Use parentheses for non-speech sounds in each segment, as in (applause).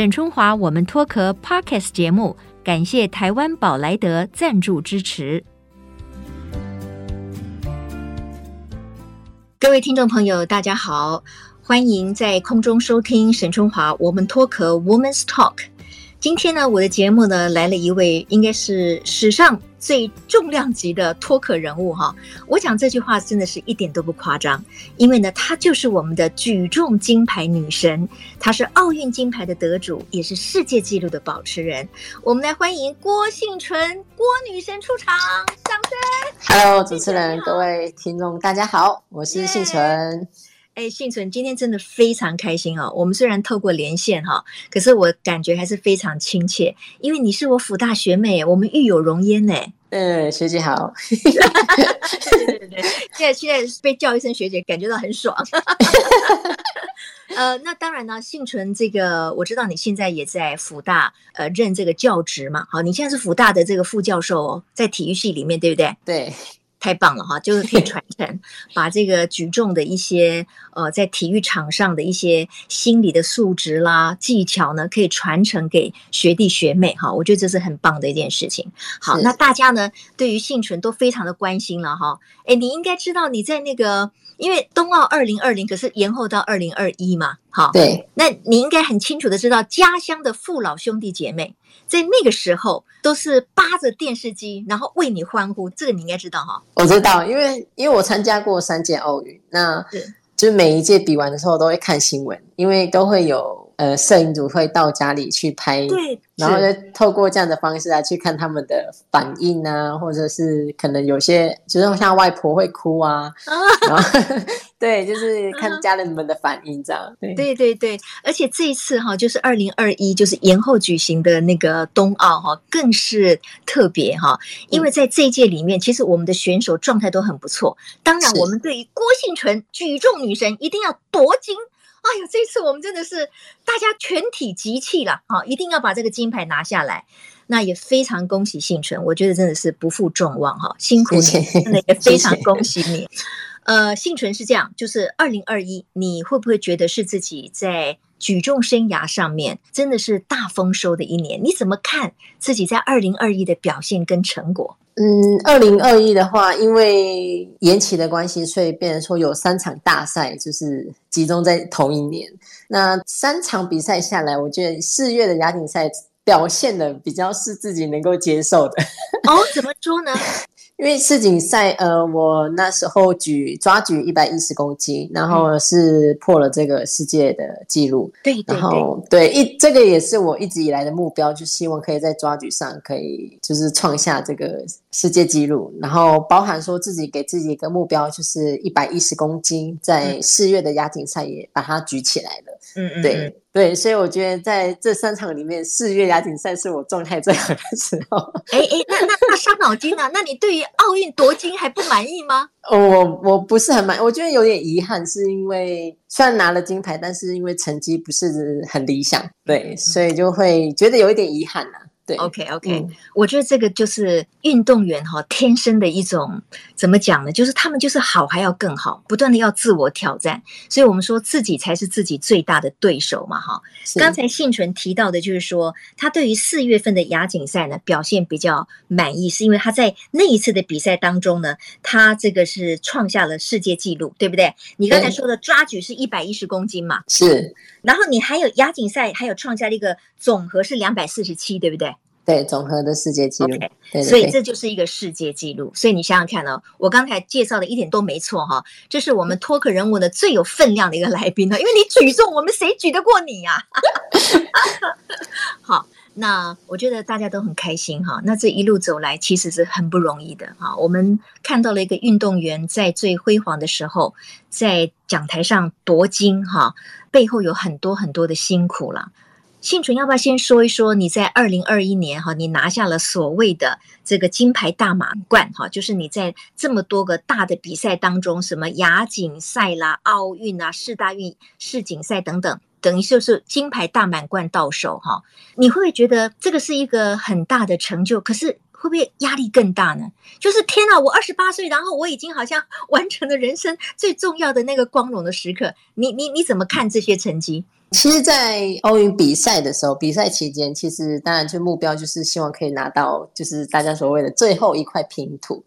沈春华，我们脱壳 Pockets 节目，感谢台湾宝莱德赞助支持。各位听众朋友，大家好，欢迎在空中收听沈春华，我们脱壳 Women's Talk。今天呢，我的节目呢来了一位，应该是史上最重量级的脱壳人物哈。我讲这句话真的是一点都不夸张，因为呢，她就是我们的举重金牌女神，她是奥运金牌的得主，也是世界纪录的保持人。我们来欢迎郭幸淳郭女神出场，掌声！Hello，主持人，各位听众，大家好，我是婞淳。Yeah. 哎，幸存，今天真的非常开心哦！我们虽然透过连线哈，可是我感觉还是非常亲切，因为你是我辅大学妹，我们育有荣焉呢。嗯，学姐好。对对对，现在现在被叫一声学姐，感觉到很爽。(laughs) 呃，那当然呢，幸存，这个我知道你现在也在辅大呃任这个教职嘛，好，你现在是辅大的这个副教授哦，在体育系里面，对不对？对。太棒了哈，(laughs) 就是可以传承，(laughs) 把这个举重的一些呃，在体育场上的一些心理的素质啦、技巧呢，可以传承给学弟学妹哈。我觉得这是很棒的一件事情。好，那大家呢，对于幸存都非常的关心了哈。诶，你应该知道你在那个，因为冬奥二零二零可是延后到二零二一嘛，好，对，那你应该很清楚的知道，家乡的父老兄弟姐妹。在那个时候，都是扒着电视机，然后为你欢呼。这个你应该知道哈。我知道，因为因为我参加过三届奥运，那就是每一届比完的时候都会看新闻，因为都会有。呃，摄影组会到家里去拍，对，然后就透过这样的方式来去看他们的反应啊，或者是可能有些就是像外婆会哭啊，啊然后 (laughs) 对，就是看家人们的反应这样。对对对对，而且这一次哈，就是二零二一，就是延后举行的那个冬奥哈，更是特别哈，因为在这一届里面，其实我们的选手状态都很不错。当然，我们对于郭婞淳举重女神一定要夺金。哎呀，这次我们真的是大家全体集气了啊！一定要把这个金牌拿下来。那也非常恭喜幸存，我觉得真的是不负众望哈，辛苦你，真的也非常恭喜你。呃，幸存是这样，就是二零二一，你会不会觉得是自己在举重生涯上面真的是大丰收的一年？你怎么看自己在二零二一的表现跟成果？嗯，二零二一的话，因为延期的关系，所以变成说有三场大赛，就是集中在同一年。那三场比赛下来，我觉得四月的亚锦赛表现的比较是自己能够接受的。哦，怎么说呢？因为世锦赛，呃，我那时候举抓举一百一十公斤，然后是破了这个世界的纪录。对然后对一这个也是我一直以来的目标，就希望可以在抓举上可以就是创下这个世界纪录。然后包含说自己给自己一个目标，就是一百一十公斤，在四月的亚锦赛也把它举起来了。嗯嗯，对。对，所以我觉得在这三场里面，四月亚锦赛是我状态最好的时候。哎哎，那那那伤脑筋啊！那你对于奥运夺金还不满意吗？(laughs) 我我不是很满意，我觉得有点遗憾，是因为虽然拿了金牌，但是因为成绩不是很理想，对，所以就会觉得有一点遗憾啊。OK OK，嗯，我觉得这个就是运动员哈天生的一种怎么讲呢？就是他们就是好还要更好，不断的要自我挑战，所以我们说自己才是自己最大的对手嘛哈。刚才幸存提到的就是说，他对于四月份的亚锦赛呢表现比较满意，是因为他在那一次的比赛当中呢，他这个是创下了世界纪录，对不对？你刚才说的抓举是一百一十公斤嘛？是。然后你还有亚锦赛还有创下了一个总和是两百四十七，对不对？对，总和的世界纪录，okay, 对对对，所以这就是一个世界纪录。所以你想想看哦，我刚才介绍的一点都没错哈，这是我们脱口人物的最有分量的一个来宾呢，因为你举重，我们谁举得过你呀？(laughs) 好，那我觉得大家都很开心哈。那这一路走来，其实是很不容易的哈。我们看到了一个运动员在最辉煌的时候，在讲台上夺金哈，背后有很多很多的辛苦了。幸存，要不要先说一说你在二零二一年哈，你拿下了所谓的这个金牌大满贯哈，就是你在这么多个大的比赛当中，什么亚锦赛啦、奥运啊、世大运、世锦赛等等，等于就是金牌大满贯到手哈。你会不会觉得这个是一个很大的成就？可是会不会压力更大呢？就是天啊，我二十八岁，然后我已经好像完成了人生最重要的那个光荣的时刻。你你你怎么看这些成绩？其实，在奥运比赛的时候，比赛期间，其实当然就目标就是希望可以拿到，就是大家所谓的最后一块拼图。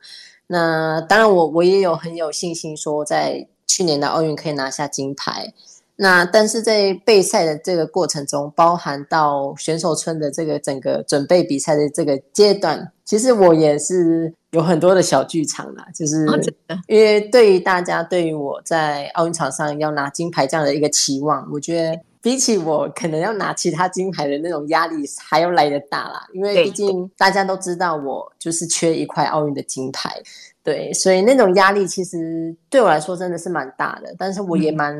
那当然我，我我也有很有信心说，在去年的奥运可以拿下金牌。那但是在备赛的这个过程中，包含到选手村的这个整个准备比赛的这个阶段，其实我也是有很多的小剧场啦，就是因为对于大家对于我在奥运场上要拿金牌这样的一个期望，我觉得比起我可能要拿其他金牌的那种压力还要来得大啦，因为毕竟大家都知道我就是缺一块奥运的金牌。对，所以那种压力其实对我来说真的是蛮大的，但是我也蛮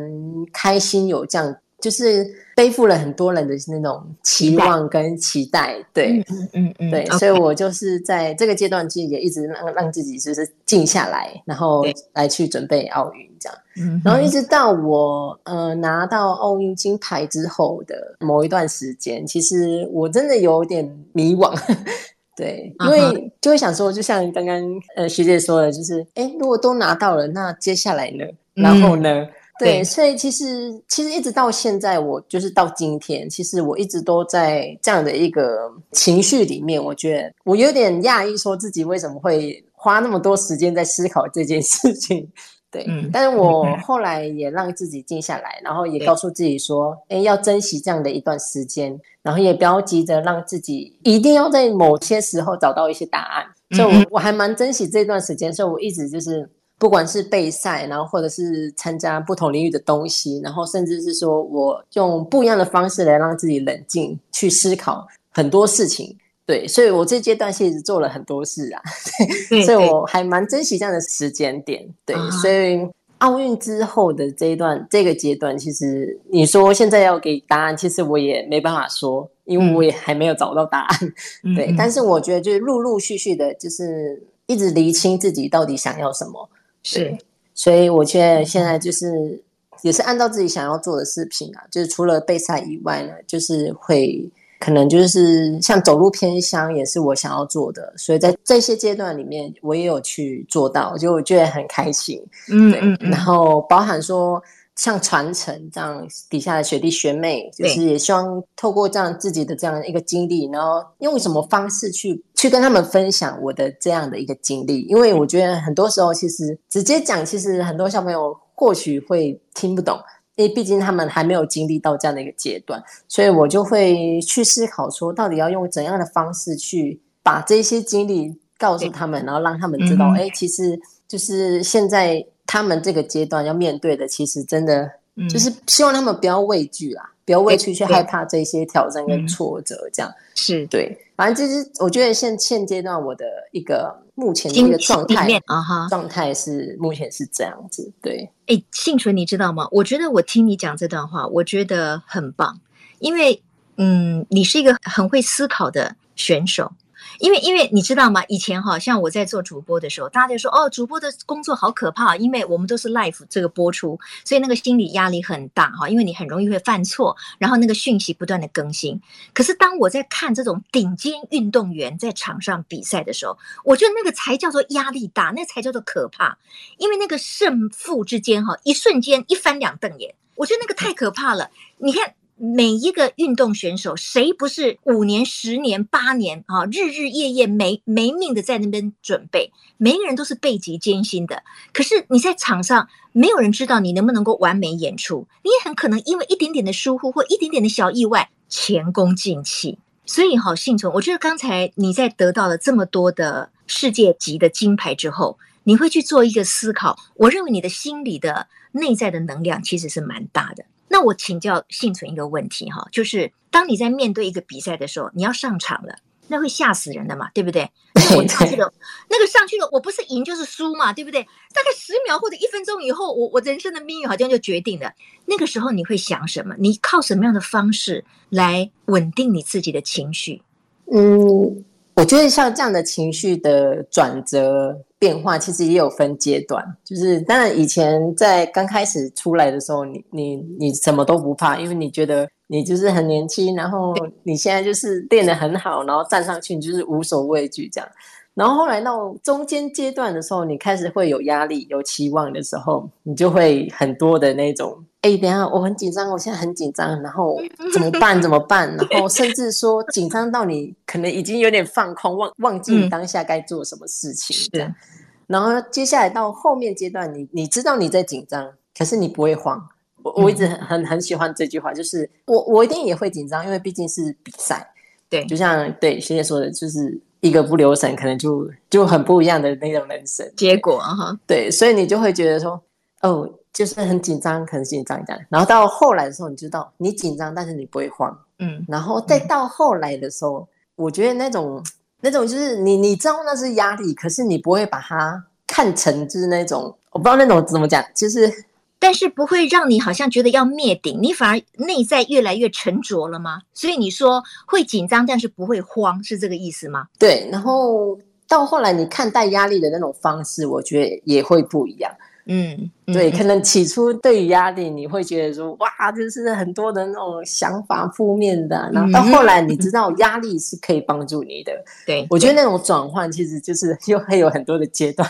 开心有这样，嗯、就是背负了很多人的那种期望跟期待。对，嗯嗯嗯，对.所以我就是在这个阶段，其实也一直让让自己就是静下来，然后来去准备奥运这样。嗯，然后一直到我呃拿到奥运金牌之后的某一段时间，其实我真的有点迷惘。(laughs) 对，因为就会想说，就像刚刚呃学姐说的，就是哎，如果都拿到了，那接下来呢？然后呢？嗯、(laughs) 对，对，所以其实其实一直到现在，我就是到今天，其实我一直都在这样的一个情绪里面。我觉得我有点讶异，说自己为什么会花那么多时间在思考这件事情。对，嗯，但是我后来也让自己静下来，然后也告诉自己说，哎，要珍惜这样的一段时间，然后也不要急着让自己一定要在某些时候找到一些答案。所以我我还蛮珍惜这段时间，所以我一直就是，不管是备赛，然后或者是参加不同领域的东西，然后甚至是说我用不一样的方式来让自己冷静去思考很多事情。对，所以我这阶段其实做了很多事啊，(laughs) 对，所以我还蛮珍惜这样的时间点。对，对所以奥运之后的这一段这个阶段，其实你说现在要给答案，其实我也没办法说，因为我也还没有找到答案。嗯、对，但是我觉得就是陆陆续续的，就是一直厘清自己到底想要什么。是，所以我觉得现在就是也是按照自己想要做的事情啊，就是除了备赛以外呢，就是会。可能就是像走路偏乡，也是我想要做的，所以在这些阶段里面，我也有去做到，就我觉得很开心。嗯，嗯，嗯，然后包含说像传承这样底下的学弟学妹，就是也希望透过这样自己的这样一个经历，然后用什么方式去去跟他们分享我的这样的一个经历，因为我觉得很多时候其实直接讲，其实很多小朋友或许会听不懂。因为毕竟他们还没有经历到这样的一个阶段，所以我就会去思考说，到底要用怎样的方式去把这些经历告诉他们，然后让他们知道，哎、嗯，其实就是现在他们这个阶段要面对的，其实真的就是希望他们不要畏惧啦。不要畏惧去害怕这些挑战跟挫折，这样、嗯、是对。反正就是我觉得现现阶段我的一个目前的一个状态啊哈，状态是目前是这样子。对，哎，幸存，你知道吗？我觉得我听你讲这段话，我觉得很棒，因为嗯，你是一个很会思考的选手。因为，因为你知道吗？以前哈，像我在做主播的时候，大家就说哦，主播的工作好可怕，因为我们都是 live 这个播出，所以那个心理压力很大哈，因为你很容易会犯错，然后那个讯息不断的更新。可是当我在看这种顶尖运动员在场上比赛的时候，我觉得那个才叫做压力大，那才叫做可怕，因为那个胜负之间哈，一瞬间一翻两瞪眼，我觉得那个太可怕了。你看。每一个运动选手，谁不是五年、十年、八年啊，日日夜夜没没命的在那边准备？每一个人都是倍极艰辛的。可是你在场上，没有人知道你能不能够完美演出，你也很可能因为一点点的疏忽或一点点的小意外，前功尽弃。所以，好幸存，我觉得刚才你在得到了这么多的世界级的金牌之后，你会去做一个思考。我认为你的心里的内在的能量其实是蛮大的。那我请教幸存一个问题哈，就是当你在面对一个比赛的时候，你要上场了，那会吓死人的嘛，对不对？那我上去了，那个上去了，我不是赢就是输嘛，对不对？大概十秒或者一分钟以后，我我人生的命运好像就决定了。那个时候你会想什么？你靠什么样的方式来稳定你自己的情绪？嗯。我觉得像这样的情绪的转折变化，其实也有分阶段。就是当然以前在刚开始出来的时候，你你你什么都不怕，因为你觉得你就是很年轻，然后你现在就是练得很好，然后站上去你就是无所畏惧这样。然后后来到中间阶段的时候，你开始会有压力、有期望的时候，你就会很多的那种，哎，等一下我很紧张，我现在很紧张，然后怎么办？怎么办？然后甚至说紧张到你可能已经有点放空，忘忘记你当下该做什么事情。这样。然后接下来到后面阶段，你你知道你在紧张，可是你不会慌。我我一直很很很喜欢这句话，就是我我一定也会紧张，因为毕竟是比赛。对，就像对学姐说的，就是。一个不留神，可能就就很不一样的那种人生结果哈。对，所以你就会觉得说，哦，就是很紧张，很紧张这样。然后到后来的时候，你知道你紧张，但是你不会慌，嗯。然后再到后来的时候，嗯、我觉得那种那种就是你你知道那是压力，可是你不会把它看成就是那种我不知道那种怎么讲，就是。但是不会让你好像觉得要灭顶，你反而内在越来越沉着了吗？所以你说会紧张，但是不会慌，是这个意思吗？对，然后到后来你看待压力的那种方式，我觉得也会不一样。嗯，对，可能起初对于压力，你会觉得说，哇，就是很多的那种想法负面的，然后到后来你知道压力是可以帮助你的。对，我觉得那种转换其实就是又会有很多的阶段。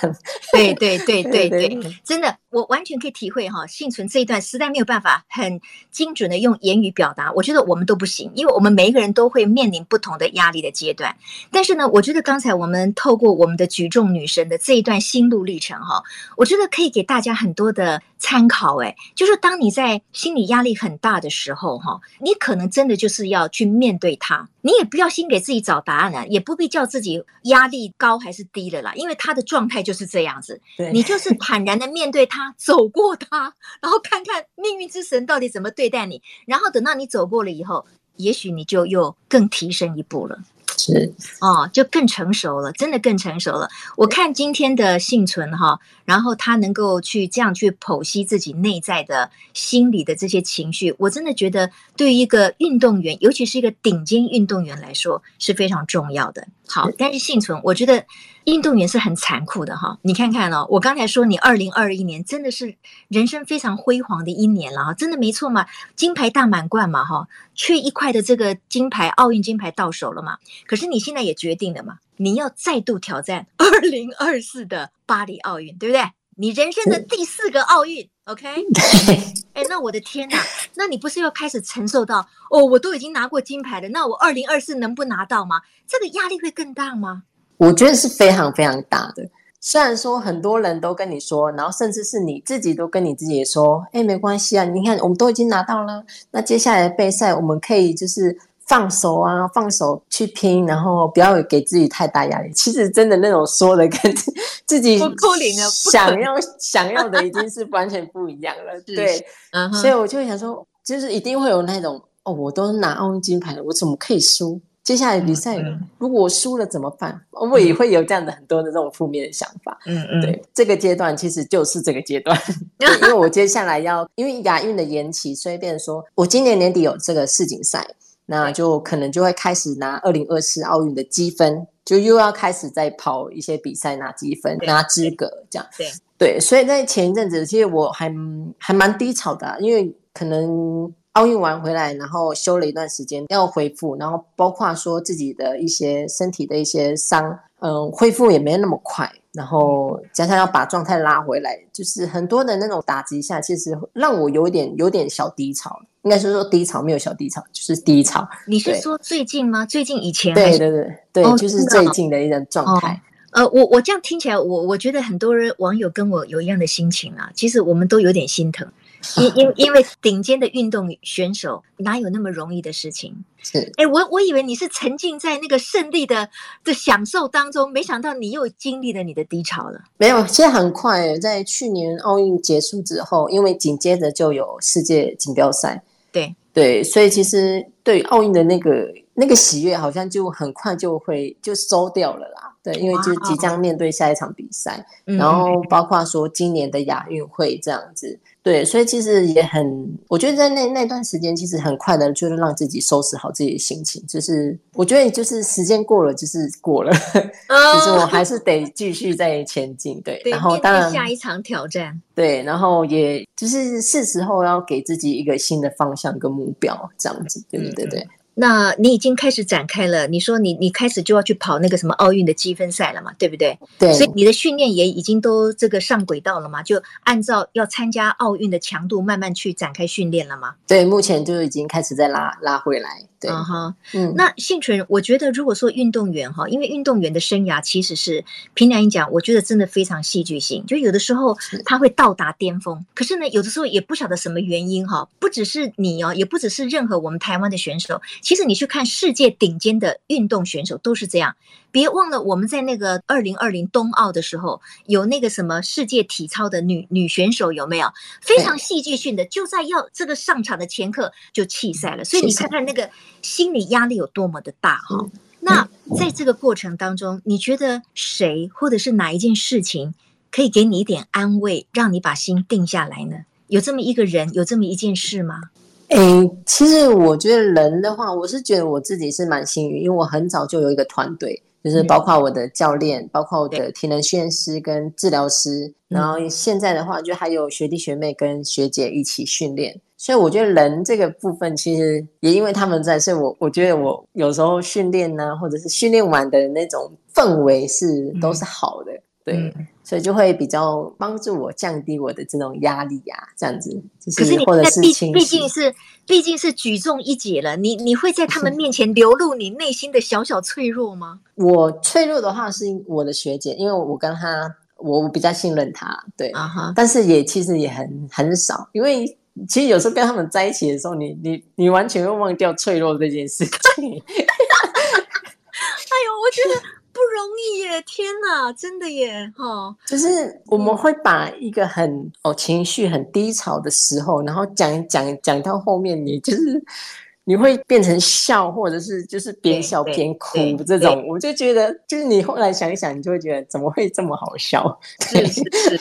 对对对对 (laughs) 对，真的，我完全可以体会哈，幸存这一段实在没有办法很精准的用言语表达，我觉得我们都不行，因为我们每一个人都会面临不同的压力的阶段。但是呢，我觉得刚才我们透过我们的举重女神的这一段心路历程哈，我觉得可以给。大家很多的参考，哎，就是当你在心理压力很大的时候，哈，你可能真的就是要去面对它。你也不要先给自己找答案了，也不必叫自己压力高还是低了啦，因为他的状态就是这样子。对，你就是坦然的面对他，走过他，然后看看命运之神到底怎么对待你。然后等到你走过了以后，也许你就又更提升一步了。是哦，就更成熟了，真的更成熟了。我看今天的幸存哈，然后他能够去这样去剖析自己内在的心理的这些情绪，我真的觉得对于一个运动员，尤其是一个顶尖运动员来说是非常重要的。好，但是幸存，我觉得。运动员是很残酷的哈，你看看哦，我刚才说你二零二一年真的是人生非常辉煌的一年了哈，真的没错嘛，金牌大满贯嘛哈，缺一块的这个金牌，奥运金牌到手了嘛，可是你现在也决定了嘛，你要再度挑战 (laughs) 二零二四的巴黎奥运，对不对？你人生的第四个奥运，OK？哎，那我的天哪，那你不是要开始承受到哦，我都已经拿过金牌了，那我二零二四能不拿到吗？这个压力会更大吗？我觉得是非常非常大的。虽然说很多人都跟你说，然后甚至是你自己都跟你自己说，哎，没关系啊，你看我们都已经拿到了，那接下来的备赛我们可以就是放手啊，放手去拼，然后不要给自己太大压力。其实真的那种说的跟 (laughs) 自己想要想要的已经是完全不一样了。(laughs) 对，所以我就会想说，就是一定会有那种哦，我都拿奥运金牌了，我怎么可以输？接下来比赛，如果我输了怎么办？我也会有这样的很多的这种负面的想法。嗯嗯，对，这个阶段其实就是这个阶段，(laughs) 因为我接下来要因为亚运的延期，所以变成说我今年年底有这个世锦赛，那就可能就会开始拿二零二四奥运的积分，就又要开始再跑一些比赛拿积分拿资格这样。对对，所以在前一阵子，其实我还还蛮低潮的啊，因为可能。奥运完回来，然后休了一段时间，要恢复，然后包括说自己的一些身体的一些伤，嗯，恢复也没那么快，然后加上要把状态拉回来，就是很多的那种打击下，其实让我有点有点小低潮。应该是说低潮，没有小低潮，就是低潮。你是说最近吗？最近以前？对对对对，哦、就是最近的一种状态。哦、呃，我我这样听起来，我我觉得很多人网友跟我有一样的心情啊，其实我们都有点心疼。(laughs) 因因因为顶尖的运动选手哪有那么容易的事情？是，哎，我我以为你是沉浸在那个胜利的的享受当中，没想到你又经历了你的低潮了。没有，现在很快，在去年奥运结束之后，因为紧接着就有世界锦标赛，对对，所以其实对奥运的那个那个喜悦，好像就很快就会就收掉了啦。对，因为就即将面对下一场比赛，然后包括说今年的亚运会这样子。对，所以其实也很，我觉得在那那段时间，其实很快的，就是让自己收拾好自己的心情。就是我觉得，就是时间过了，就是过了，哦、(laughs) 就是我还是得继续在前进。对，对然后当然下一场挑战。对，然后也就是是时候要给自己一个新的方向跟目标，这样子。对对对对。那你已经开始展开了，你说你你开始就要去跑那个什么奥运的积分赛了嘛，对不对？对。所以你的训练也已经都这个上轨道了嘛，就按照要参加奥运的强度慢慢去展开训练了嘛。对，目前就已经开始在拉拉回来。对啊哈，嗯。那幸存，我觉得如果说运动员哈，因为运动员的生涯其实是凭良心讲，我觉得真的非常戏剧性，就有的时候他会到达巅峰，可是呢，有的时候也不晓得什么原因哈，不只是你哦，也不只是任何我们台湾的选手。其实你去看世界顶尖的运动选手都是这样，别忘了我们在那个二零二零冬奥的时候，有那个什么世界体操的女女选手有没有？非常戏剧性的，就在要这个上场的前刻就弃赛了。所以你看看那个心理压力有多么的大哈。那在这个过程当中，你觉得谁或者是哪一件事情可以给你一点安慰，让你把心定下来呢？有这么一个人，有这么一件事吗？哎，其实我觉得人的话，我是觉得我自己是蛮幸运，因为我很早就有一个团队，就是包括我的教练，嗯、包括我的体能训练师跟治疗师，嗯、然后现在的话，就还有学弟学妹跟学姐一起训练。所以我觉得人这个部分，其实也因为他们在，所以我我觉得我有时候训练呢，或者是训练完的那种氛围是都是好的。嗯对，嗯、所以就会比较帮助我降低我的这种压力呀、啊，这样子。就是、可是你或者是毕毕竟是毕竟是举重一姐了，你你会在他们 (laughs) 面前流露你内心的小小脆弱吗？我脆弱的话是我的学姐，因为我跟她我比较信任她，对啊哈。Uh huh. 但是也其实也很很少，因为其实有时候跟他们在一起的时候，你你你完全会忘掉脆弱这件事情。(laughs) 哎呦，我觉得。不容易耶！天哪，真的耶！哈，就是我们会把一个很哦情绪很低潮的时候，然后讲讲讲到后面，你就是 (laughs) 你会变成笑，或者是就是边笑边哭这种。我就觉得，就是你后来想一想，你就会觉得怎么会这么好笑？(laughs) 对，是是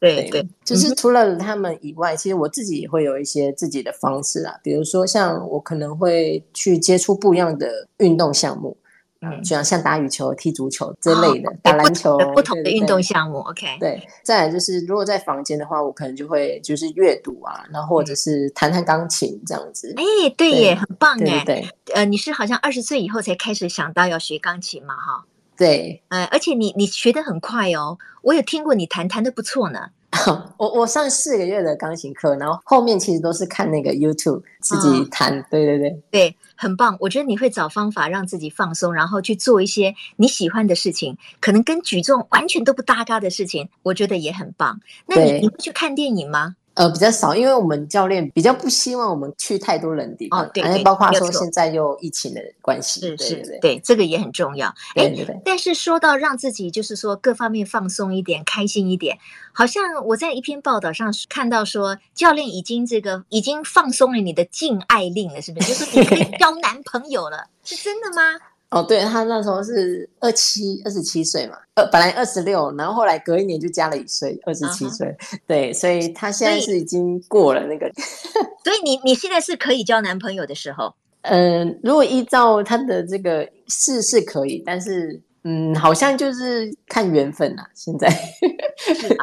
对对，就是除了他们以外，其实我自己也会有一些自己的方式啊，比如说像我可能会去接触不一样的运动项目。嗯，就像像打羽球、踢足球之类的，哦、打篮球，不同的运动项目。OK，对。再来就是，如果在房间的话，我可能就会就是阅读啊，然后或者是弹弹钢琴这样子。哎、欸，对耶，对很棒哎。对，呃，你是好像二十岁以后才开始想到要学钢琴嘛？哈。对，呃，而且你你学的很快哦，我有听过你弹弹的不错呢。(laughs) 我我上四个月的钢琴课，然后后面其实都是看那个 YouTube 自己弹。哦、对对对对，很棒。我觉得你会找方法让自己放松，然后去做一些你喜欢的事情，可能跟举重完全都不搭嘎的事情，我觉得也很棒。那你你会去看电影吗？呃，比较少，因为我们教练比较不希望我们去太多人的地方，哦，对，对，包括说现在又疫情的关系，是是，对，对，这个也很重要。哎，但是说到让自己就是说各方面放松一点、开心一点，好像我在一篇报道上看到说，教练已经这个已经放松了你的禁爱令了，是不是？就是你可以交男朋友了，是真的吗？哦，对，他那时候是二七二十七岁嘛，呃，本来二十六，然后后来隔一年就加了一岁，二十七岁。Uh huh. 对，所以他现在是已经过了那个。(laughs) 所以，你你现在是可以交男朋友的时候？嗯、呃，如果依照他的这个是是可以，但是。嗯，好像就是看缘分呐、啊。现在，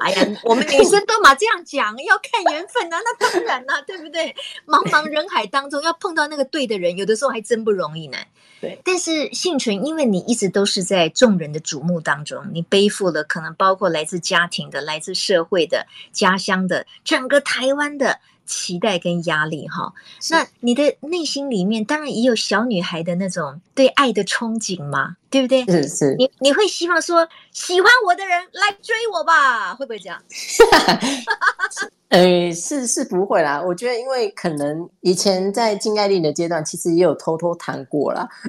哎呀，我们女生都嘛这样讲，要看缘分啊，那当然啦、啊，对不对？茫茫人海当中，要碰到那个对的人，有的时候还真不容易呢。对，但是幸存，因为你一直都是在众人的瞩目当中，你背负了可能包括来自家庭的、来自社会的、家乡的、整个台湾的。期待跟压力哈，那你的内心里面当然也有小女孩的那种对爱的憧憬嘛，对不对？是是，你你会希望说喜欢我的人来追我吧？会不会这样？(laughs) 呃，是是不会啦。我觉得，因为可能以前在禁爱令的阶段，其实也有偷偷谈过啦。(laughs)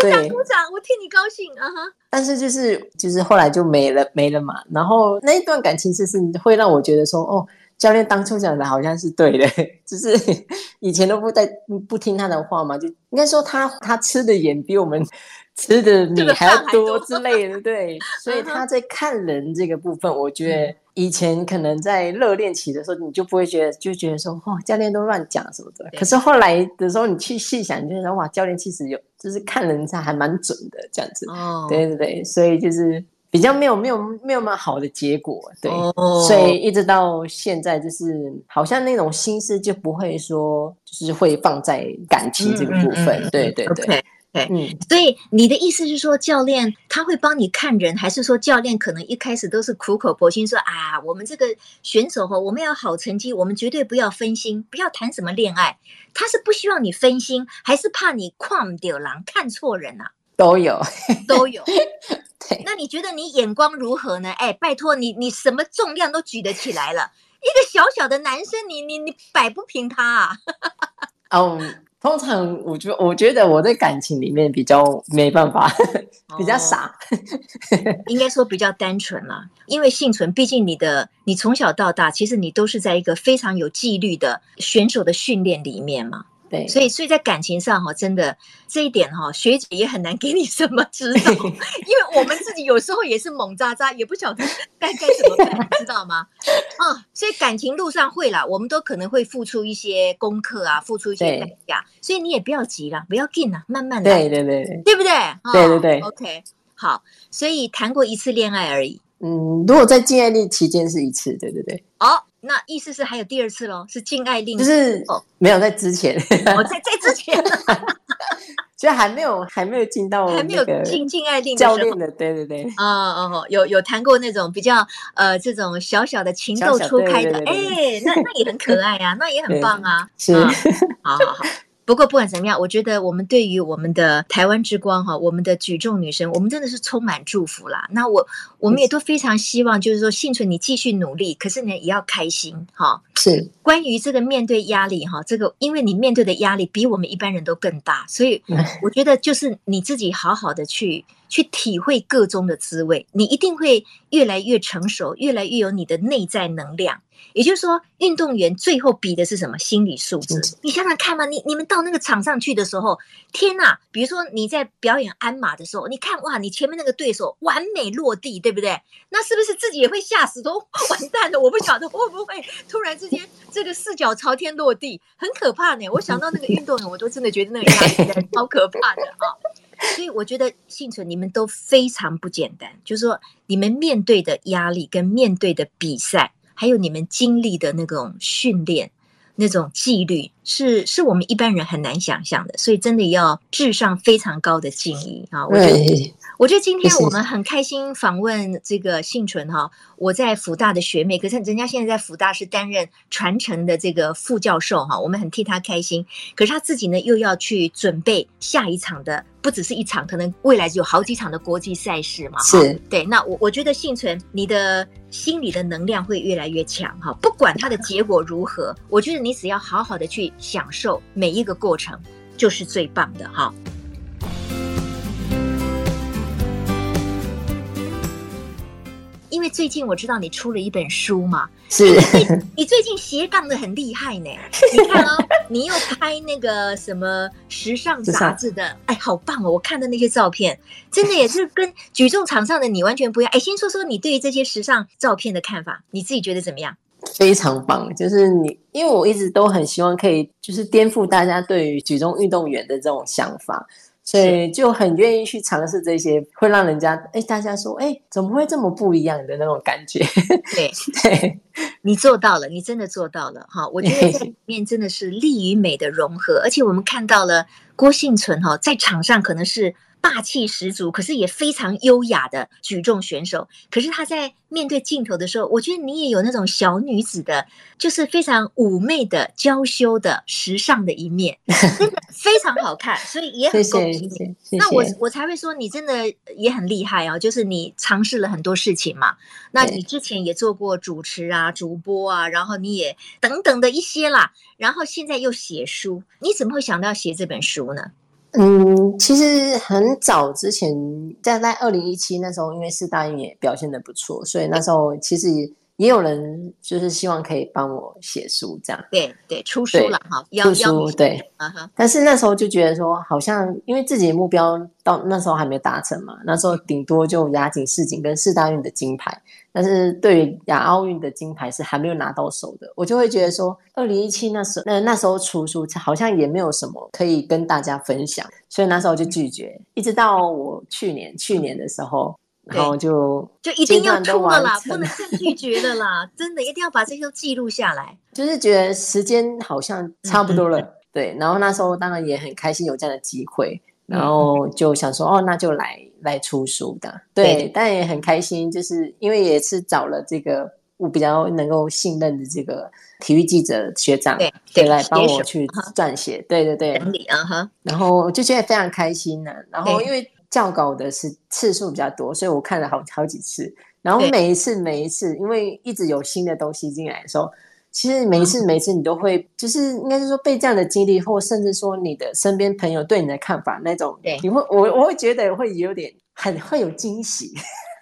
鼓掌鼓掌，我替你高兴啊哈！但是就是就是后来就没了没了嘛。然后那一段感情，就是会让我觉得说，哦，教练当初讲的好像是对的，(laughs) 就是以前都不在不听他的话嘛，就应该说他他吃的盐比我们吃的米还要多之类的，(laughs) 对。所以他在看人这个部分，我觉得。以前可能在热恋期的时候，你就不会觉得，就觉得说，哇，教练都乱讲什么的。可是后来的时候，你去细想，你就觉得，哇，教练其实有，就是看人才还蛮准的这样子。哦，对对对，所以就是。比较没有没有没有那么好的结果，对，哦、所以一直到现在，就是好像那种心思就不会说，就是会放在感情这个部分，嗯嗯嗯、对对对。Okay. 对，嗯，所以你的意思是说，教练他会帮你看人，还是说教练可能一开始都是苦口婆心说啊，我们这个选手哈，我们要好成绩，我们绝对不要分心，不要谈什么恋爱。他是不希望你分心，还是怕你看丢狼，看错人啊？都有，都有。(laughs) 对，那你觉得你眼光如何呢？哎，拜托你，你什么重量都举得起来了，一个小小的男生，你你你摆不平他啊？(laughs) 哦。Um, 通常，我觉我觉得我在感情里面比较没办法，(laughs) 比较傻，哦、(laughs) 应该说比较单纯啦。因为幸存，毕竟你的你从小到大，其实你都是在一个非常有纪律的选手的训练里面嘛。对，所以所以在感情上哈，真的这一点哈，学姐也很难给你什么指导，(laughs) 因为我们自己有时候也是猛渣渣，也不晓得该该怎么办，知道吗？(laughs) 啊，所以感情路上会啦，我们都可能会付出一些功课啊，付出一些代价，所以你也不要急了，不要紧了，慢慢来，对对对对，对不对？对对对，OK，好，所以谈过一次恋爱而已。嗯，如果在禁爱令期间是一次，对对对。哦，那意思是还有第二次喽？是禁爱令，就是哦，没有在之前，我在在之前，(laughs) 就还没有还没有进到还没有进禁爱令教练的，对对对。哦哦，有有谈过那种比较呃这种小小的情窦初开的，哎，那那也很可爱啊，那也很 (laughs) 棒啊，是，好好好。不过不管怎么样，我觉得我们对于我们的台湾之光哈，我们的举重女生，我们真的是充满祝福啦。那我我们也都非常希望，就是说幸存你继续努力，可是呢也要开心哈。是关于这个面对压力哈，这个因为你面对的压力比我们一般人都更大，所以我觉得就是你自己好好的去去体会个中的滋味，你一定会越来越成熟，越来越有你的内在能量。也就是说，运动员最后比的是什么？心理素质。你想想看嘛，你你们到那个场上去的时候，天哪！比如说你在表演鞍马的时候，你看哇，你前面那个对手完美落地，对不对？那是不是自己也会吓死？都完蛋了！我不晓得会不会突然之间这个四脚朝天落地，很可怕呢。我想到那个运动员，我都真的觉得那个压力超可怕的啊！所以我觉得幸存你们都非常不简单，就是说你们面对的压力跟面对的比赛。还有你们经历的那种训练，那种纪律，是是我们一般人很难想象的，所以真的要致上非常高的敬意啊！我觉得，我觉得今天我们很开心访问这个幸存哈，我在辅大的学妹，可是人家现在在辅大是担任传承的这个副教授哈，我们很替他开心。可是他自己呢，又要去准备下一场的。不只是一场，可能未来有好几场的国际赛事嘛。是对，那我我觉得幸存，你的心理的能量会越来越强哈。不管他的结果如何，我觉得你只要好好的去享受每一个过程，就是最棒的哈。因为最近我知道你出了一本书嘛，是你最近斜杠的很厉害呢。(laughs) 你看哦，你又拍那个什么时尚杂志的，哎，好棒哦！我看的那些照片，真的也是跟举重场上的你完全不一样。哎，先说说你对于这些时尚照片的看法，你自己觉得怎么样？非常棒，就是你，因为我一直都很希望可以，就是颠覆大家对于举重运动员的这种想法。所以就很愿意去尝试这些，会让人家哎，大家说哎，怎么会这么不一样的那种感觉？(laughs) 对对，(laughs) 你做到了，你真的做到了哈！我觉得这里面真的是力与美的融合，而且我们看到了郭幸存哈，在场上可能是。霸气十足，可是也非常优雅的举重选手。可是他在面对镜头的时候，我觉得你也有那种小女子的，就是非常妩媚的、娇羞的、时尚的一面，(laughs) 真的非常好看。所以也很恭喜你。那我我才会说你真的也很厉害啊！就是你尝试了很多事情嘛。那你之前也做过主持啊、主播啊，然后你也等等的一些啦，然后现在又写书，你怎么会想到要写这本书呢？嗯，其实很早之前，在在二零一七那时候，因为四大运也表现的不错，所以那时候其实也有人就是希望可以帮我写书，这样。对对，出书了哈，出书对。Uh. 但是那时候就觉得说，好像因为自己的目标到那时候还没达成嘛，那时候顶多就亚锦、世锦跟四大运的金牌。但是对于亚奥运的金牌是还没有拿到手的，我就会觉得说，二零一七那时候，那那时候出书好像也没有什么可以跟大家分享，所以那时候就拒绝。一直到我去年去年的时候，然后就就一定要出了啦，不能再拒绝的啦，真的一定要把这些都记录下来。就是觉得时间好像差不多了，嗯、对。然后那时候当然也很开心有这样的机会，然后就想说哦，那就来来出书的，对。对但也很开心，就是因为也是找了这个我比较能够信任的这个体育记者学长，对，对来帮我去撰写，对对对，整理啊哈。然后就觉得非常开心呢、啊。然后因为。校稿的是次数比较多，所以我看了好好几次。然后每一次每一次，因为一直有新的东西进来的时候，其实每一次每一次你都会，就是应该是说被这样的经历，或甚至说你的身边朋友对你的看法那种，你会我我会觉得会有点很会有惊喜。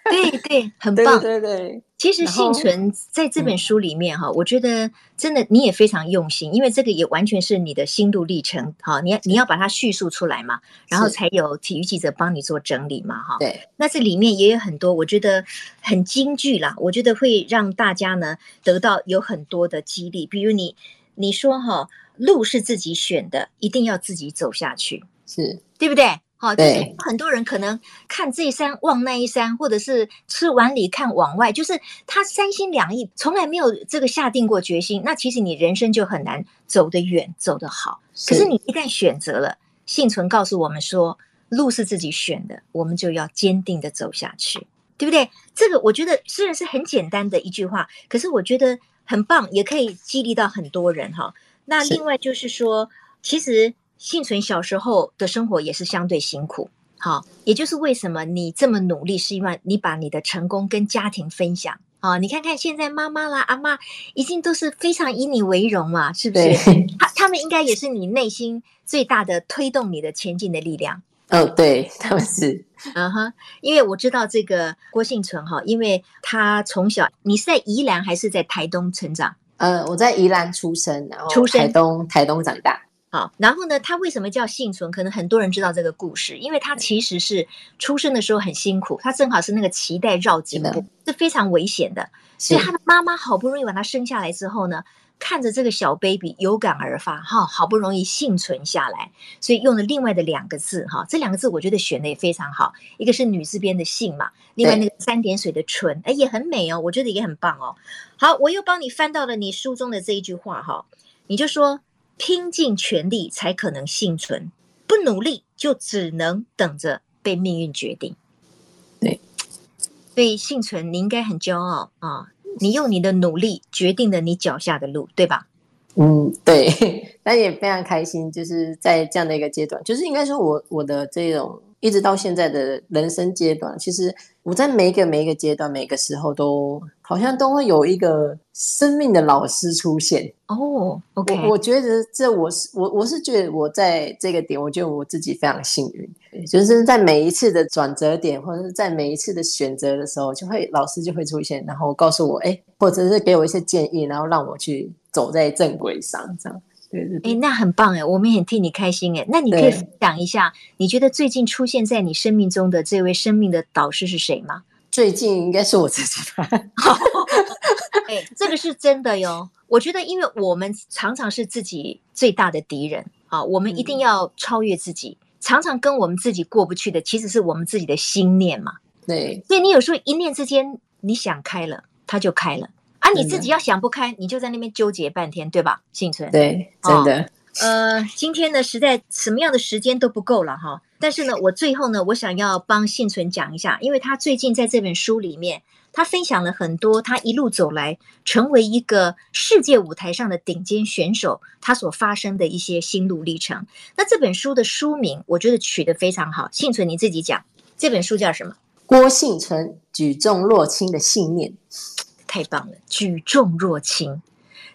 (laughs) 对对，很棒。对对对，其实幸存在这本书里面哈，我觉得真的你也非常用心，因为这个也完全是你的心路历程哈。你要你要把它叙述出来嘛，然后才有体育记者帮你做整理嘛哈。对，那这里面也有很多我觉得很金句啦，我觉得会让大家呢得到有很多的激励。比如你你说哈，路是自己选的，一定要自己走下去，是对不对？好，就是很多人可能看这一山望那一山，或者是吃碗里看往外，就是他三心两意，从来没有这个下定过决心。那其实你人生就很难走得远，走得好。可是你一旦选择了，幸存告诉我们说，路是自己选的，我们就要坚定的走下去，对不对？这个我觉得虽然是很简单的一句话，可是我觉得很棒，也可以激励到很多人哈。那另外就是说，其实。幸存小时候的生活也是相对辛苦，好，也就是为什么你这么努力，是因为你把你的成功跟家庭分享啊。你看看现在妈妈啦、阿妈，已经都是非常以你为荣嘛，是不是？他他们应该也是你内心最大的推动你的前进的力量。哦，对，他们是，嗯哼，因为我知道这个郭幸存哈，因为他从小，你是在宜兰还是在台东成长？呃，我在宜兰出生，然后台东台东长大。好，然后呢，他为什么叫幸存？可能很多人知道这个故事，因为他其实是出生的时候很辛苦，他正好是那个脐带绕颈部，是非常危险的。所以他的妈妈好不容易把他生下来之后呢，看着这个小 baby 有感而发，哈，好不容易幸存下来，所以用了另外的两个字，哈，这两个字我觉得选的也非常好，一个是女字边的幸嘛，另外那个三点水的存，哎，也很美哦，我觉得也很棒哦。好，我又帮你翻到了你书中的这一句话，哈，你就说。拼尽全力才可能幸存，不努力就只能等着被命运决定。对，所以幸存你应该很骄傲啊！你用你的努力决定了你脚下的路，对吧？嗯，对。(laughs) 但也非常开心，就是在这样的一个阶段，就是应该说我我的这种。一直到现在的人生阶段，其实我在每一个每一个阶段、每个时候，都好像都会有一个生命的老师出现。哦，OK，我我觉得这我是我我是觉得我在这个点，我觉得我自己非常幸运，就是在每一次的转折点，或者是在每一次的选择的时候，就会老师就会出现，然后告诉我，哎，或者是给我一些建议，然后让我去走在正轨上，这样。哎，那很棒哎，我们也很替你开心哎。那你可以讲一下，你觉得最近出现在你生命中的这位生命的导师是谁吗？(laughs) 最近应该是我自己吧。(laughs) 哎，这个是真的哟。我觉得，因为我们常常是自己最大的敌人啊，我们一定要超越自己。常常跟我们自己过不去的，其实是我们自己的心念嘛。对，所以你有时候一念之间，你想开了，它就开了。啊，你自己要想不开，你就在那边纠结半天，对吧？幸存，对，真的。哦、呃，今天呢，实在什么样的时间都不够了哈。但是呢，我最后呢，我想要帮幸存讲一下，因为他最近在这本书里面，他分享了很多他一路走来成为一个世界舞台上的顶尖选手，他所发生的一些心路历程。那这本书的书名，我觉得取得非常好。幸存，你自己讲，这本书叫什么？郭幸存举重若轻的信念。太棒了，举重若轻！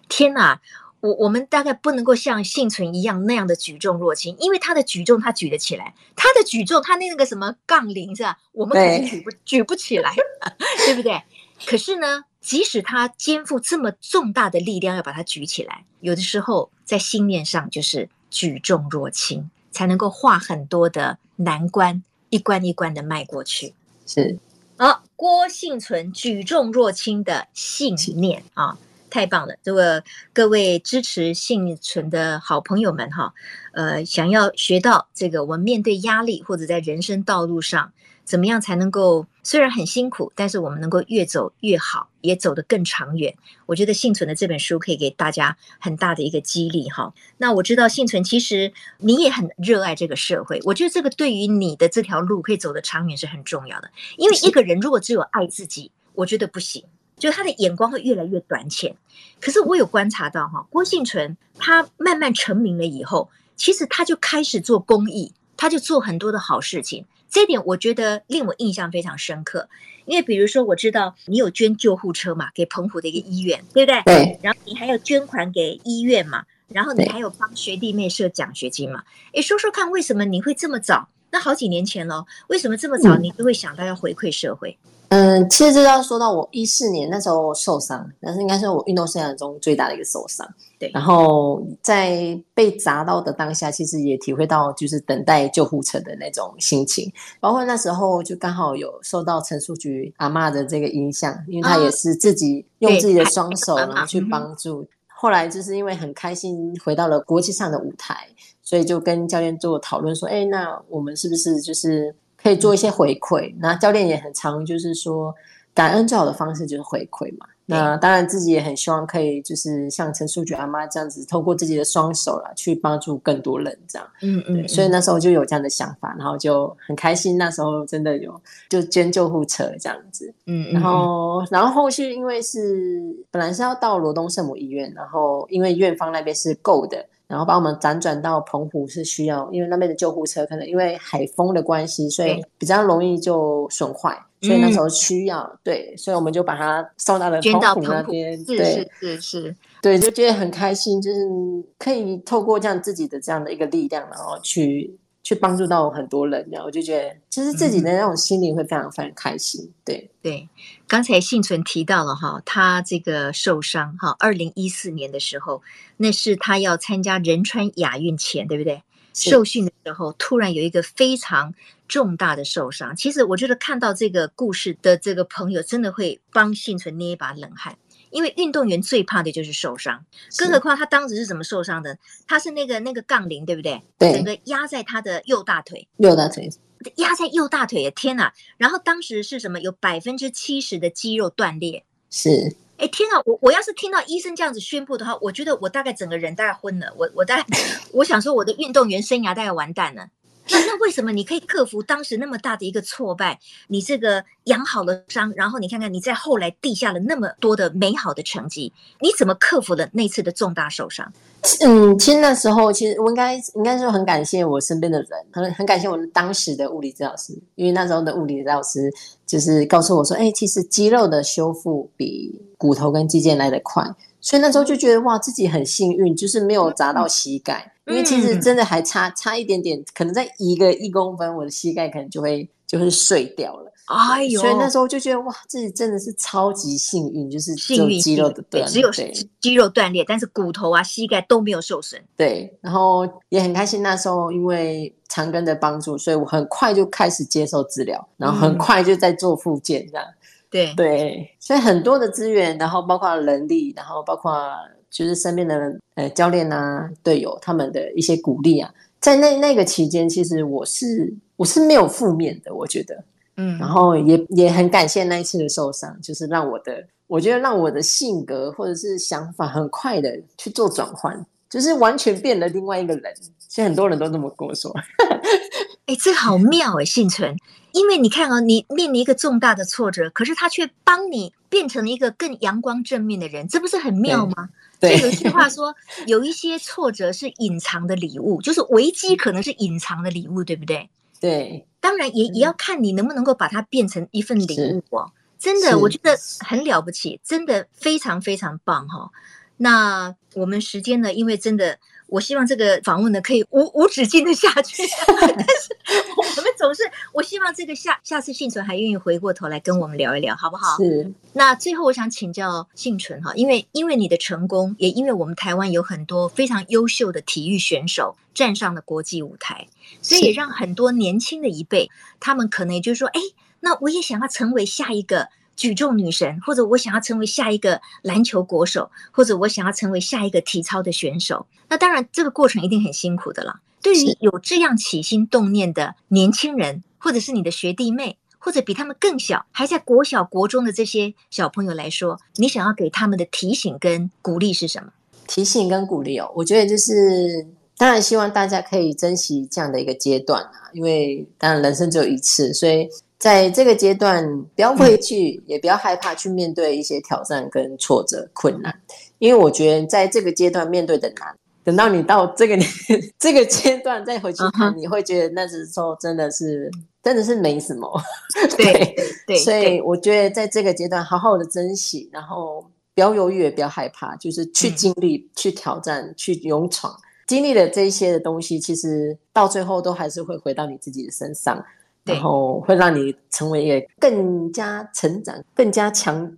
天哪，我我们大概不能够像幸存一样那样的举重若轻，因为他的举重他举得起来，他的举重他那个什么杠铃是吧？我们可是举不对举不起来，(laughs) 对不对？可是呢，即使他肩负这么重大的力量要把它举起来，有的时候在心念上就是举重若轻，才能够化很多的难关，一关一关的迈过去。是。好，郭幸存举重若轻的信念啊，太棒了！这个各位支持幸存的好朋友们哈，呃，想要学到这个我们面对压力或者在人生道路上怎么样才能够虽然很辛苦，但是我们能够越走越好，也走得更长远。我觉得幸存的这本书可以给大家很大的一个激励哈。那我知道幸存，其实你也很热爱这个社会。我觉得这个对于你的这条路可以走得长远是很重要的。因为一个人如果只有爱自己，我觉得不行，就他的眼光会越来越短浅。可是我有观察到哈，郭幸存他慢慢成名了以后，其实他就开始做公益，他就做很多的好事情。这一点我觉得令我印象非常深刻，因为比如说我知道你有捐救护车嘛，给澎湖的一个医院，对不对？对。然后你还有捐款给医院嘛，然后你还有帮学弟妹设奖学金嘛。诶，说说看，为什么你会这么早？那好几年前了，为什么这么早你就会想到要回馈社会？嗯嗯，其实这要说到我一四年那时候受伤，但是应该是我运动生涯中最大的一个受伤。对，然后在被砸到的当下，其实也体会到就是等待救护车的那种心情。包括那时候就刚好有受到陈淑菊阿嬷的这个影响，因为她也是自己用自己的双手然后去帮助。后来就是因为很开心回到了国际上的舞台，所以就跟教练做讨论说：“哎，那我们是不是就是？”可以做一些回馈，那教练也很常就是说，感恩最好的方式就是回馈嘛。那当然自己也很希望可以就是像陈淑菊阿妈这样子，透过自己的双手啦，去帮助更多人这样。嗯嗯，所以那时候就有这样的想法，然后就很开心。那时候真的有就捐救护车这样子。嗯，然后然后后续因为是本来是要到罗东圣母医院，然后因为院方那边是够的。然后把我们辗转到澎湖是需要，因为那边的救护车可能因为海风的关系，所以比较容易就损坏，所以那时候需要、嗯、对，所以我们就把它送到了澎湖那边，对，是是是，对，就觉得很开心，就是可以透过这样自己的这样的一个力量，然后去。去帮助到很多人，然后我就觉得，其实自己的那种心灵会非常非常开心。对对，刚才幸存提到了哈，他这个受伤哈，二零一四年的时候，那是他要参加仁川亚运前，对不对？受训的时候，突然有一个非常重大的受伤。其实我觉得看到这个故事的这个朋友，真的会帮幸存捏一把冷汗。因为运动员最怕的就是受伤，更何况他当时是怎么受伤的？他是那个那个杠铃，对不对？对，整个压在他的右大腿，右大腿压在右大腿，天哪！然后当时是什么？有百分之七十的肌肉断裂。是，哎，天哪！我我要是听到医生这样子宣布的话，我觉得我大概整个人大概昏了。我我大概 (laughs) 我想说，我的运动员生涯大概完蛋了。那那为什么你可以克服当时那么大的一个挫败？你这个养好了伤，然后你看看你在后来立下了那么多的美好的成绩，你怎么克服了那次的重大受伤？嗯，其实那时候其实我应该应该说很感谢我身边的人，很很感谢我们当时的物理治疗师，因为那时候的物理治疗师就是告诉我说，哎，其实肌肉的修复比骨头跟肌腱来得快，所以那时候就觉得哇，自己很幸运，就是没有砸到膝盖。因为其实真的还差差一点点，可能再移个一公分，我的膝盖可能就会就会碎掉了。哎呦！所以那时候就觉得哇，自己真的是超级幸运，就是幸运肌肉的断裂，只有肌肉断裂，但是骨头啊、膝盖都没有受损。对，然后也很开心。那时候因为长庚的帮助，所以我很快就开始接受治疗，然后很快就在做复健这样。对对，所以很多的资源，然后包括人力，然后包括。就是身边的人，呃，教练啊，队友他们的一些鼓励啊，在那那个期间，其实我是我是没有负面的，我觉得，嗯，然后也也很感谢那一次的受伤，就是让我的，我觉得让我的性格或者是想法很快的去做转换，就是完全变了另外一个人。其实很多人都这么跟我说，哎、欸，这好妙哎、欸，幸存，因为你看啊，你面临一个重大的挫折，可是他却帮你变成了一个更阳光正面的人，这不是很妙吗？对，有一句话说，有一些挫折是隐藏的礼物，就是危机可能是隐藏的礼物，对不对？对，当然也也要看你能不能够把它变成一份礼物哦。真的，我觉得很了不起，真的非常非常棒哈、哦。那我们时间呢？因为真的。我希望这个访问呢可以无无止境的下去，(laughs) 但是我们总是，我希望这个下下次幸存还愿意回过头来跟我们聊一聊，好不好？是。那最后我想请教幸存哈，因为因为你的成功，也因为我们台湾有很多非常优秀的体育选手站上了国际舞台，所以也让很多年轻的一辈，他们可能也就是说，哎，那我也想要成为下一个。举重女神，或者我想要成为下一个篮球国手，或者我想要成为下一个体操的选手。那当然，这个过程一定很辛苦的啦。对于有这样起心动念的年轻人，或者是你的学弟妹，或者比他们更小，还在国小、国中的这些小朋友来说，你想要给他们的提醒跟鼓励是什么？提醒跟鼓励哦，我觉得就是当然希望大家可以珍惜这样的一个阶段啊，因为当然人生只有一次，所以在这个阶段不要畏惧，嗯、也不要害怕去面对一些挑战跟挫折、困难，因为我觉得在这个阶段面对的难。等到你到这个年 (laughs) 这个阶段再回去看，uh huh. 你会觉得那时候真的是真的是没什么。对 (laughs) 对，对所以我觉得在这个阶段好好的珍惜，然后不要犹豫，也不要害怕，就是去经历、嗯、去挑战、去勇闯。经历了这一些的东西，其实到最后都还是会回到你自己的身上，对然后会让你成为一个更加成长、更加强。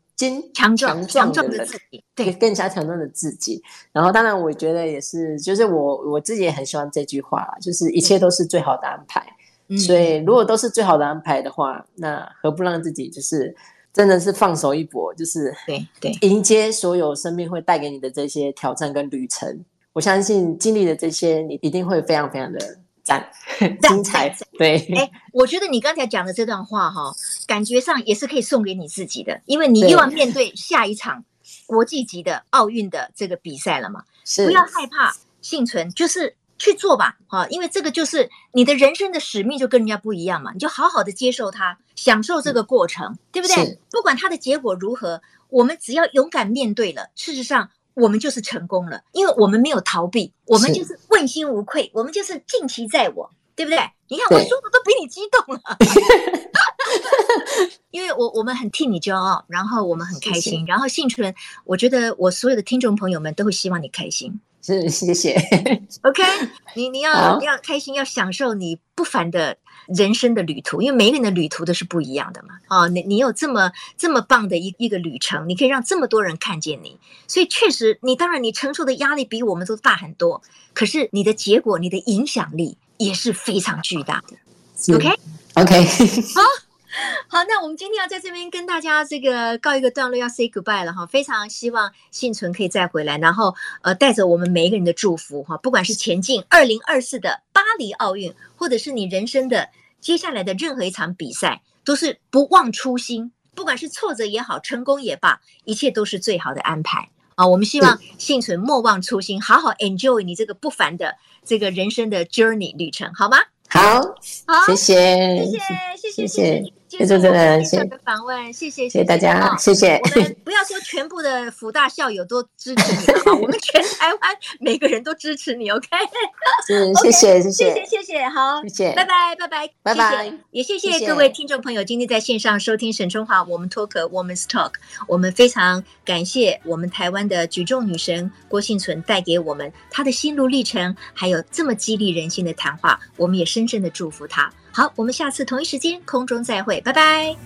强壮强壮的自己，对，更加强壮的自己。然后，当然，我觉得也是，就是我我自己也很喜欢这句话啦，就是一切都是最好的安排。嗯、所以，如果都是最好的安排的话，那何不让自己就是真的是放手一搏，就是对对，迎接所有生命会带给你的这些挑战跟旅程。我相信经历的这些，你一定会非常非常的。赞，(laughs) 精彩，对。哎，我觉得你刚才讲的这段话哈，感觉上也是可以送给你自己的，因为你又要面对下一场国际级的奥运的这个比赛了嘛。是，不要害怕，幸存就是去做吧，哈，因为这个就是你的人生的使命，就跟人家不一样嘛，你就好好的接受它，享受这个过程，对不对？不管它的结果如何，我们只要勇敢面对了，事实上。我们就是成功了，因为我们没有逃避，我们就是问心无愧，我们就是尽其在我，对不对？你看我说的都比你激动了，(laughs) 因为我我们很替你骄傲，然后我们很开心，然后幸存，我觉得我所有的听众朋友们都会希望你开心。是，(laughs) 谢谢。OK，你你要你要开心，要享受你不凡的人生的旅途，因为每一个人的旅途都是不一样的嘛。啊，你你有这么这么棒的一一个旅程，你可以让这么多人看见你，所以确实，你当然你承受的压力比我们都大很多，可是你的结果，你的影响力也是非常巨大的。Okay. 好。(laughs) 好，那我们今天要在这边跟大家这个告一个段落，要 say goodbye 了哈。非常希望幸存可以再回来，然后呃带着我们每一个人的祝福哈，不管是前进二零二四的巴黎奥运，或者是你人生的接下来的任何一场比赛，都是不忘初心。不管是挫折也好，成功也罢，一切都是最好的安排啊。我们希望幸存莫忘初心，好好 enjoy 你这个不凡的这个人生的 journey 旅程，好吗？好，好，谢谢，谢谢，谢谢，谢谢。谢谢主持人，谢谢访问，谢谢谢谢大家，谢谢。我们不要说全部的福大校友都支持你，好，我们全台湾每个人都支持你，OK？谢，谢谢，谢谢，谢谢，好，谢谢，拜拜，拜拜，拜拜，也谢谢各位听众朋友今天在线上收听沈春华我们 Talk Women's Talk，我们非常感谢我们台湾的举重女神郭幸存带给我们她的心路历程，还有这么激励人心的谈话，我们也深深的祝福她。好，我们下次同一时间空中再会，拜拜。